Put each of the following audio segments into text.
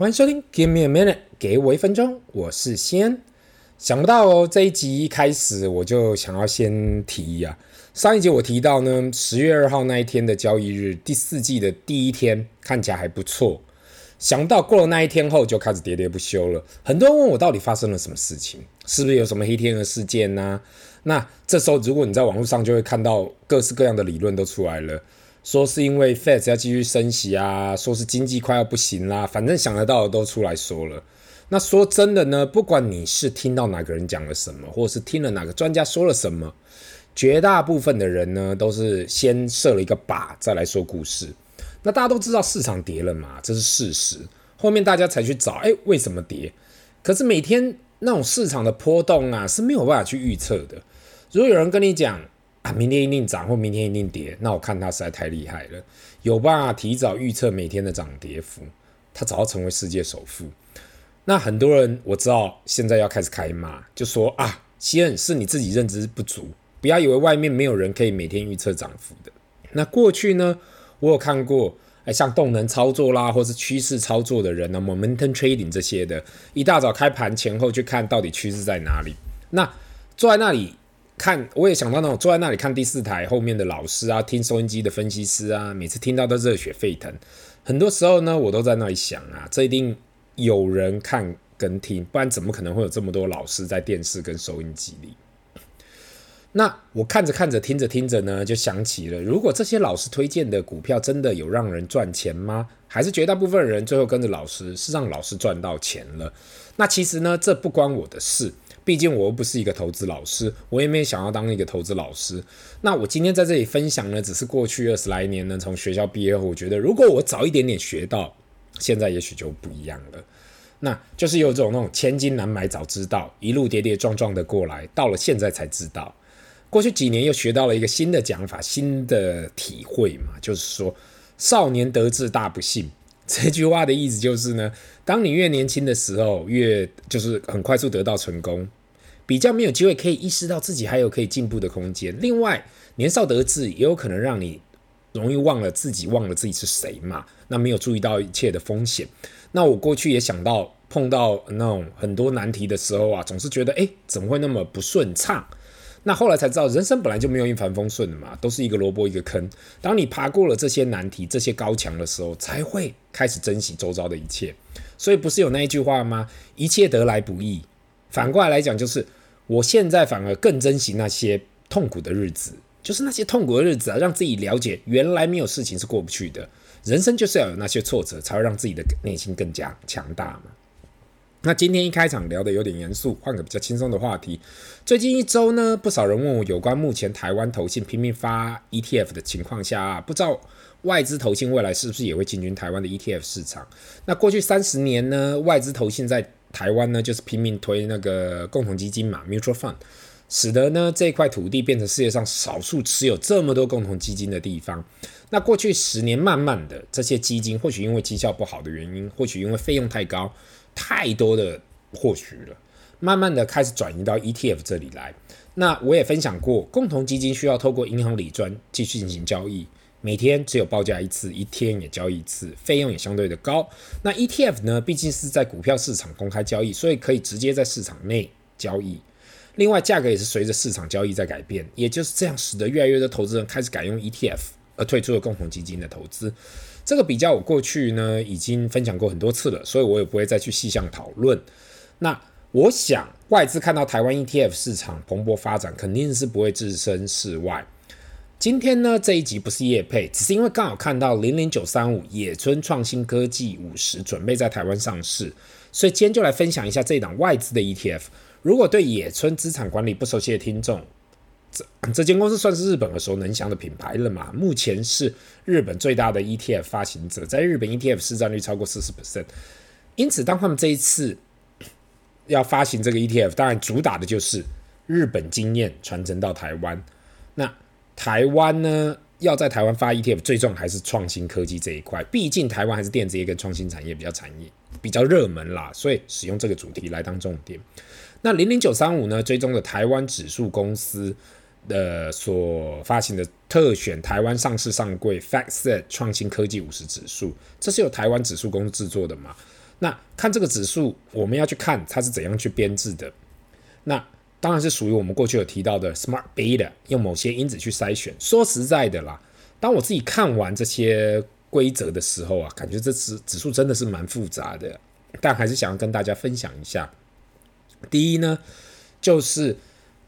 欢迎收听 Give me a minute，给我一分钟，我是先。想不到哦，这一集一开始我就想要先提呀、啊。上一集我提到呢，十月二号那一天的交易日，第四季的第一天看起来还不错。想不到过了那一天后就开始喋喋不休了。很多人问我到底发生了什么事情，是不是有什么黑天鹅事件呢、那这时候如果你在网络上就会看到各式各样的理论都出来了。说是因为 Fed 要继续升息啊，说是经济快要不行啦，反正想得到的都出来说了。那说真的呢，不管你是听到哪个人讲了什么，或是听了哪个专家说了什么，绝大部分的人呢，都是先设了一个靶，再来说故事。那大家都知道市场跌了嘛，这是事实。后面大家才去找，哎，为什么跌？可是每天那种市场的波动啊，是没有办法去预测的。如果有人跟你讲，啊，明天一定涨或明天一定跌，那我看他实在太厉害了，有办法提早预测每天的涨跌幅，他早要成为世界首富。那很多人我知道现在要开始开骂，就说啊，西恩是你自己认知不足，不要以为外面没有人可以每天预测涨幅的。那过去呢，我有看过，哎，像动能操作啦，或是趋势操作的人呢，momentum trading 这些的，一大早开盘前后去看到底趋势在哪里，那坐在那里。看，我也想到那种坐在那里看第四台后面的老师啊，听收音机的分析师啊，每次听到都热血沸腾。很多时候呢，我都在那里想啊，这一定有人看跟听，不然怎么可能会有这么多老师在电视跟收音机里？那我看着看着，听着听着呢，就想起了，如果这些老师推荐的股票真的有让人赚钱吗？还是绝大部分人最后跟着老师是让老师赚到钱了？那其实呢，这不关我的事。毕竟我又不是一个投资老师，我也没想要当一个投资老师。那我今天在这里分享呢，只是过去二十来年呢，从学校毕业后，我觉得如果我早一点点学到，现在也许就不一样了。那就是有种那种千金难买早知道，一路跌跌撞撞的过来，到了现在才知道。过去几年又学到了一个新的讲法，新的体会嘛，就是说少年得志大不幸。这句话的意思就是呢，当你越年轻的时候，越就是很快速得到成功，比较没有机会可以意识到自己还有可以进步的空间。另外，年少得志也有可能让你容易忘了自己，忘了自己是谁嘛。那没有注意到一切的风险。那我过去也想到碰到那种很多难题的时候啊，总是觉得诶，怎么会那么不顺畅？那后来才知道，人生本来就没有一帆风顺的嘛，都是一个萝卜一个坑。当你爬过了这些难题、这些高墙的时候，才会开始珍惜周遭的一切。所以不是有那一句话吗？一切得来不易。反过来来讲，就是我现在反而更珍惜那些痛苦的日子，就是那些痛苦的日子啊，让自己了解原来没有事情是过不去的。人生就是要有那些挫折，才会让自己的内心更加强大嘛。那今天一开场聊得有点严肃，换个比较轻松的话题。最近一周呢，不少人问我有关目前台湾投信拼命发 ETF 的情况下，不知道外资投信未来是不是也会进军台湾的 ETF 市场？那过去三十年呢，外资投信在台湾呢就是拼命推那个共同基金嘛，mutual fund，使得呢这块土地变成世界上少数持有这么多共同基金的地方。那过去十年，慢慢的这些基金或许因为绩效不好的原因，或许因为费用太高。太多的获取了，慢慢的开始转移到 ETF 这里来。那我也分享过，共同基金需要透过银行理专继续进行交易，每天只有报价一次，一天也交易一次，费用也相对的高。那 ETF 呢，毕竟是在股票市场公开交易，所以可以直接在市场内交易。另外，价格也是随着市场交易在改变，也就是这样，使得越来越多投资人开始改用 ETF，而退出了共同基金的投资。这个比较我过去呢已经分享过很多次了，所以我也不会再去细项讨论。那我想外资看到台湾 ETF 市场蓬勃发展，肯定是不会置身事外。今天呢这一集不是业配，只是因为刚好看到零零九三五野村创新科技五十准备在台湾上市，所以今天就来分享一下这档外资的 ETF。如果对野村资产管理不熟悉的听众，这这间公司算是日本耳熟能详的品牌了嘛？目前是日本最大的 ETF 发行者，在日本 ETF 市占率超过四十 percent。因此，当他们这一次 要发行这个 ETF，当然主打的就是日本经验传承到台湾。那台湾呢，要在台湾发 ETF，最重要还是创新科技这一块。毕竟台湾还是电子业跟创新产业比较产业比较热门啦，所以使用这个主题来当重点。那零零九三五呢，追踪的台湾指数公司。的所发行的特选台湾上市上柜 FactSet 创新科技五十指数，这是由台湾指数公司制作的嘛？那看这个指数，我们要去看它是怎样去编制的。那当然是属于我们过去有提到的 Smart Beta，用某些因子去筛选。说实在的啦，当我自己看完这些规则的时候啊，感觉这指指数真的是蛮复杂的，但还是想要跟大家分享一下。第一呢，就是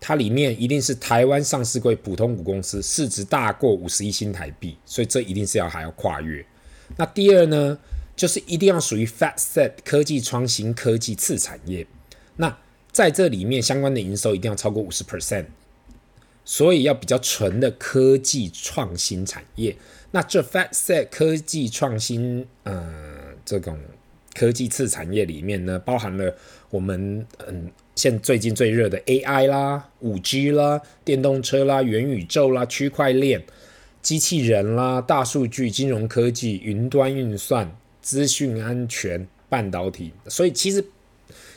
它里面一定是台湾上市柜普通股公司，市值大过五十亿新台币，所以这一定是要还要跨越。那第二呢，就是一定要属于 FactSet 科技创新科技次产业。那在这里面相关的营收一定要超过五十 percent，所以要比较纯的科技创新产业。那这 FactSet 科技创新，呃，这种科技次产业里面呢，包含了我们嗯，现最近最热的 AI 啦、五 G 啦、电动车啦、元宇宙啦、区块链、机器人啦、大数据、金融科技、云端运算、资讯安全、半导体，所以其实。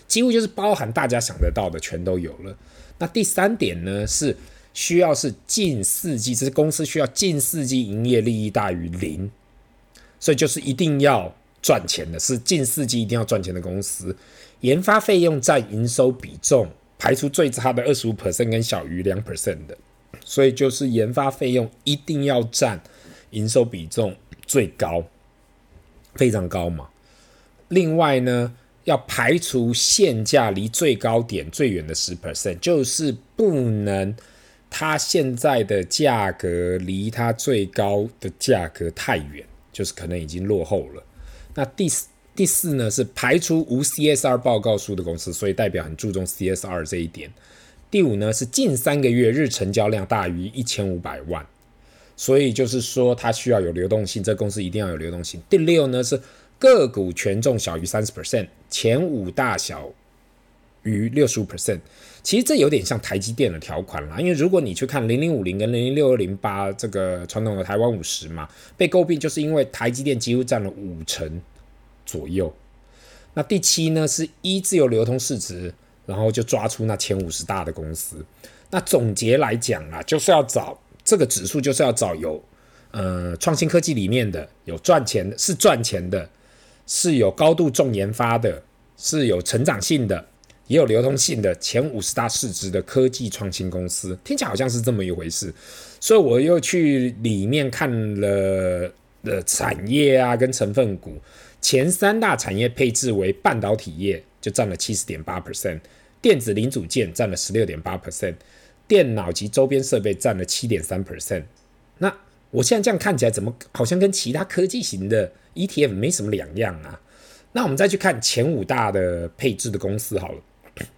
几乎就是包含大家想得到的全都有了。那第三点呢，是需要是近四季，这是公司需要近四季营业利益大于零，所以就是一定要赚钱的，是近四季一定要赚钱的公司。研发费用占营收比重排除最差的二十五 percent 跟小于两 percent 的，所以就是研发费用一定要占营收比重最高，非常高嘛。另外呢，要排除现价离最高点最远的十 percent，就是不能它现在的价格离它最高的价格太远，就是可能已经落后了。那第四第四呢，是排除无 CSR 报告书的公司，所以代表很注重 CSR 这一点。第五呢，是近三个月日成交量大于一千五百万，所以就是说它需要有流动性，这公司一定要有流动性。第六呢是。个股权重小于三十 percent，前五大小于六十五 percent，其实这有点像台积电的条款啦。因为如果你去看零零五零跟零零六二零八这个传统的台湾五十嘛，被诟病就是因为台积电几乎占了五成左右。那第七呢是一自由流通市值，然后就抓出那前五十大的公司。那总结来讲啊，就是要找这个指数，就是要找有呃创新科技里面的有赚钱，是赚钱的。是有高度重研发的，是有成长性的，也有流通性的前五十大市值的科技创新公司，听起来好像是这么一回事。所以我又去里面看了的产业啊，跟成分股，前三大产业配置为半导体业，就占了七十点八 percent，电子零组件占了十六点八 percent，电脑及周边设备占了七点三 percent。那我现在这样看起来，怎么好像跟其他科技型的 ETF 没什么两样啊？那我们再去看前五大的配置的公司好了。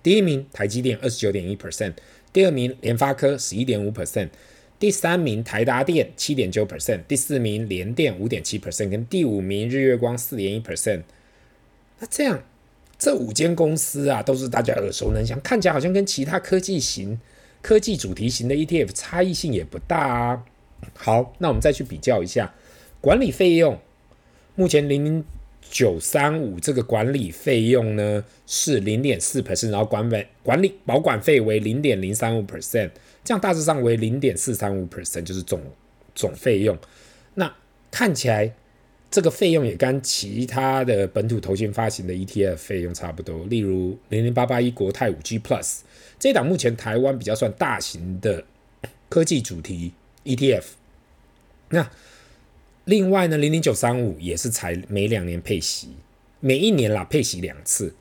第一名台积电二十九点一 percent，第二名联发科十一点五 percent，第三名台达电七点九 percent，第四名联电五点七 percent，跟第五名日月光四点一 percent。那这样这五间公司啊，都是大家耳熟能详，看起来好像跟其他科技型、科技主题型的 ETF 差异性也不大啊。好，那我们再去比较一下管理费用。目前零零九三五这个管理费用呢是零点四 percent，然后管委管理保管费为零点零三五 percent，这样大致上为零点四三五 percent，就是总总费用。那看起来这个费用也跟其他的本土投信发行的 ETF 费用差不多。例如零零八八一国泰五 G Plus 这档目前台湾比较算大型的科技主题。ETF，那另外呢，零零九三五也是才每两年配息，每一年啦配息两次，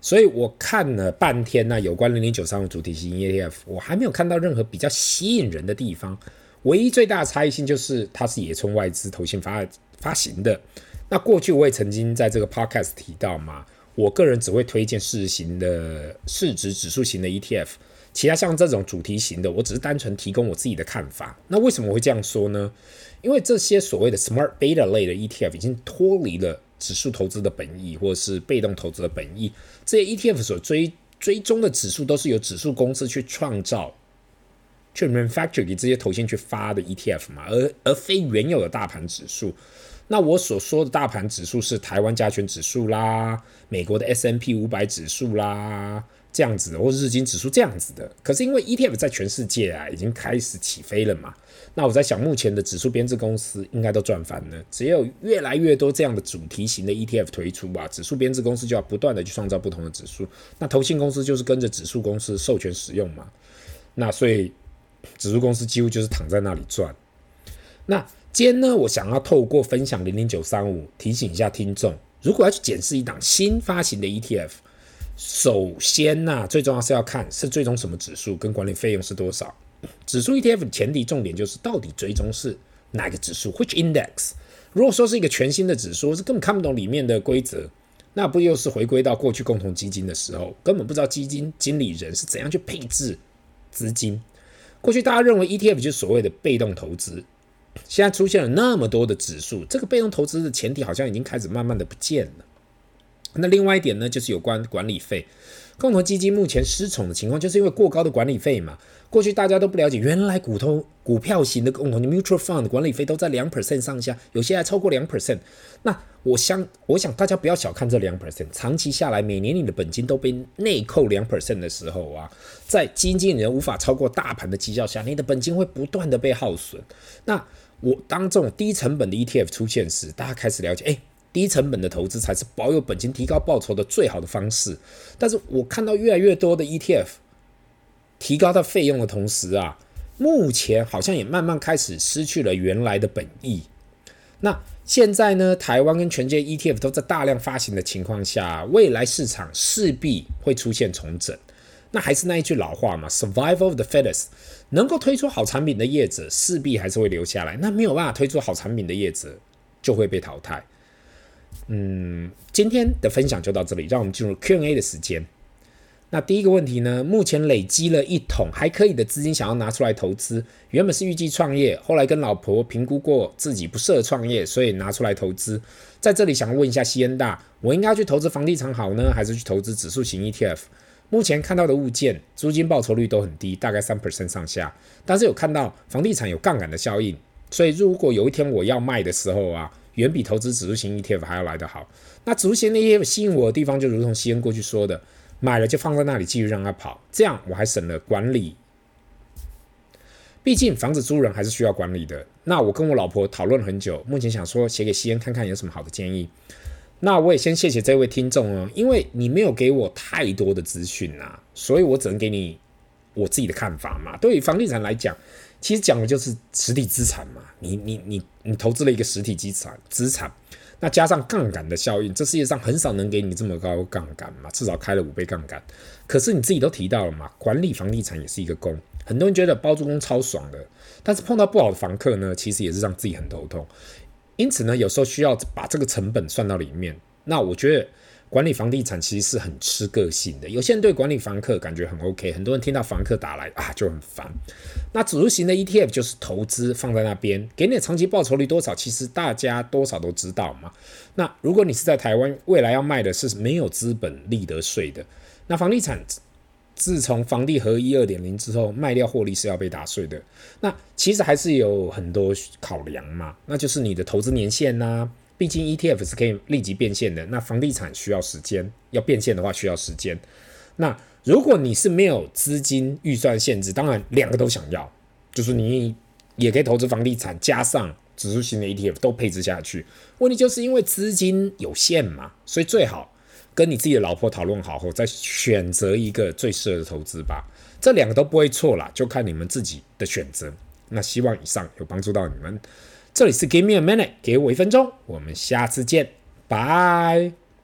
所以我看了半天呢，有关零零九三五主题型 ETF，我还没有看到任何比较吸引人的地方。唯一最大的差异性就是它是野村外资投信发发行的。那过去我也曾经在这个 podcast 提到嘛，我个人只会推荐市值型的市值指数型的 ETF。其他像这种主题型的，我只是单纯提供我自己的看法。那为什么我会这样说呢？因为这些所谓的 smart beta 类的 ETF 已经脱离了指数投资的本意，或者是被动投资的本意。这些 ETF 所追追踪的指数都是由指数公司去创造、去 manufacture 给这些投信去发的 ETF 嘛，而而非原有的大盘指数。那我所说的大盘指数是台湾加权指数啦，美国的 S&P 五百指数啦。这样子的，或日经指数这样子的。可是因为 ETF 在全世界啊已经开始起飞了嘛，那我在想，目前的指数编制公司应该都赚翻了。只有越来越多这样的主题型的 ETF 推出啊，指数编制公司就要不断的去创造不同的指数。那投信公司就是跟着指数公司授权使用嘛。那所以指数公司几乎就是躺在那里赚。那今天呢，我想要透过分享零零九三五提醒一下听众，如果要去检视一档新发行的 ETF。首先呐、最重要是要看是追踪什么指数，跟管理费用是多少。指数 ETF 的前提重点就是到底追踪是哪个指数，which index。如果说是一个全新的指数，是根本看不懂里面的规则，那不又是回归到过去共同基金的时候，根本不知道基金经理人是怎样去配置资金。过去大家认为 ETF 就是所谓的被动投资，现在出现了那么多的指数，这个被动投资的前提好像已经开始慢慢的不见了。那另外一点呢，就是有关管理费。共同基金目前失宠的情况，就是因为过高的管理费嘛。过去大家都不了解，原来股东股票型的共同的 mutual fund 管理费都在两 percent 上下，有些还超过两 percent。那我想，我想大家不要小看这两 percent，长期下来，每年你的本金都被内扣两 percent 的时候啊，在基金经理人无法超过大盘的绩效下，你的本金会不断的被耗损。那我当这种低成本的 ETF 出现时，大家开始了解，哎。低成本的投资才是保有本金、提高报酬的最好的方式。但是我看到越来越多的 ETF 提高它费用的同时啊，目前好像也慢慢开始失去了原来的本意。那现在呢，台湾跟全世界 ETF 都在大量发行的情况下，未来市场势必会出现重整。那还是那一句老话嘛，Survival of the fittest，能够推出好产品的业者势必还是会留下来。那没有办法推出好产品的业者就会被淘汰。嗯，今天的分享就到这里，让我们进入 Q&A 的时间。那第一个问题呢，目前累积了一桶还可以的资金，想要拿出来投资。原本是预计创业，后来跟老婆评估过自己不适合创业，所以拿出来投资。在这里想问一下西恩大，我应该去投资房地产好呢，还是去投资指数型 ETF？目前看到的物件租金报酬率都很低，大概三 percent 上下。但是有看到房地产有杠杆的效应，所以如果有一天我要卖的时候啊。远比投资指数型 ETF 还要来得好。那指数型 ETF 吸引我的地方，就如同西恩过去说的，买了就放在那里继续让它跑，这样我还省了管理。毕竟房子租人还是需要管理的。那我跟我老婆讨论很久，目前想说写给西恩看看有什么好的建议。那我也先谢谢这位听众哦，因为你没有给我太多的资讯呐，所以我只能给你我自己的看法嘛。对于房地产来讲。其实讲的就是实体资产嘛，你你你你投资了一个实体资产资产，那加上杠杆的效应，这世界上很少能给你这么高杠杆嘛，至少开了五倍杠杆。可是你自己都提到了嘛，管理房地产也是一个工，很多人觉得包租公超爽的，但是碰到不好的房客呢，其实也是让自己很头痛。因此呢，有时候需要把这个成本算到里面。那我觉得。管理房地产其实是很吃个性的，有些人对管理房客感觉很 OK，很多人听到房客打来啊就很烦。那指数型的 ETF 就是投资放在那边，给你的长期报酬率多少，其实大家多少都知道嘛。那如果你是在台湾，未来要卖的是没有资本利得税的，那房地产自从房地合一二点零之后，卖掉获利是要被打税的。那其实还是有很多考量嘛，那就是你的投资年限呐、毕竟 ETF 是可以立即变现的，那房地产需要时间，要变现的话需要时间。那如果你是没有资金预算限制，当然两个都想要，就是你也可以投资房地产，加上指数型的 ETF 都配置下去。问题就是因为资金有限嘛，所以最好跟你自己的老婆讨论好后再选择一个最适合的投资吧。这两个都不会错啦，就看你们自己的选择。那希望以上有帮助到你们。这里是 Give me a minute，给我一分钟，我们下次见，拜。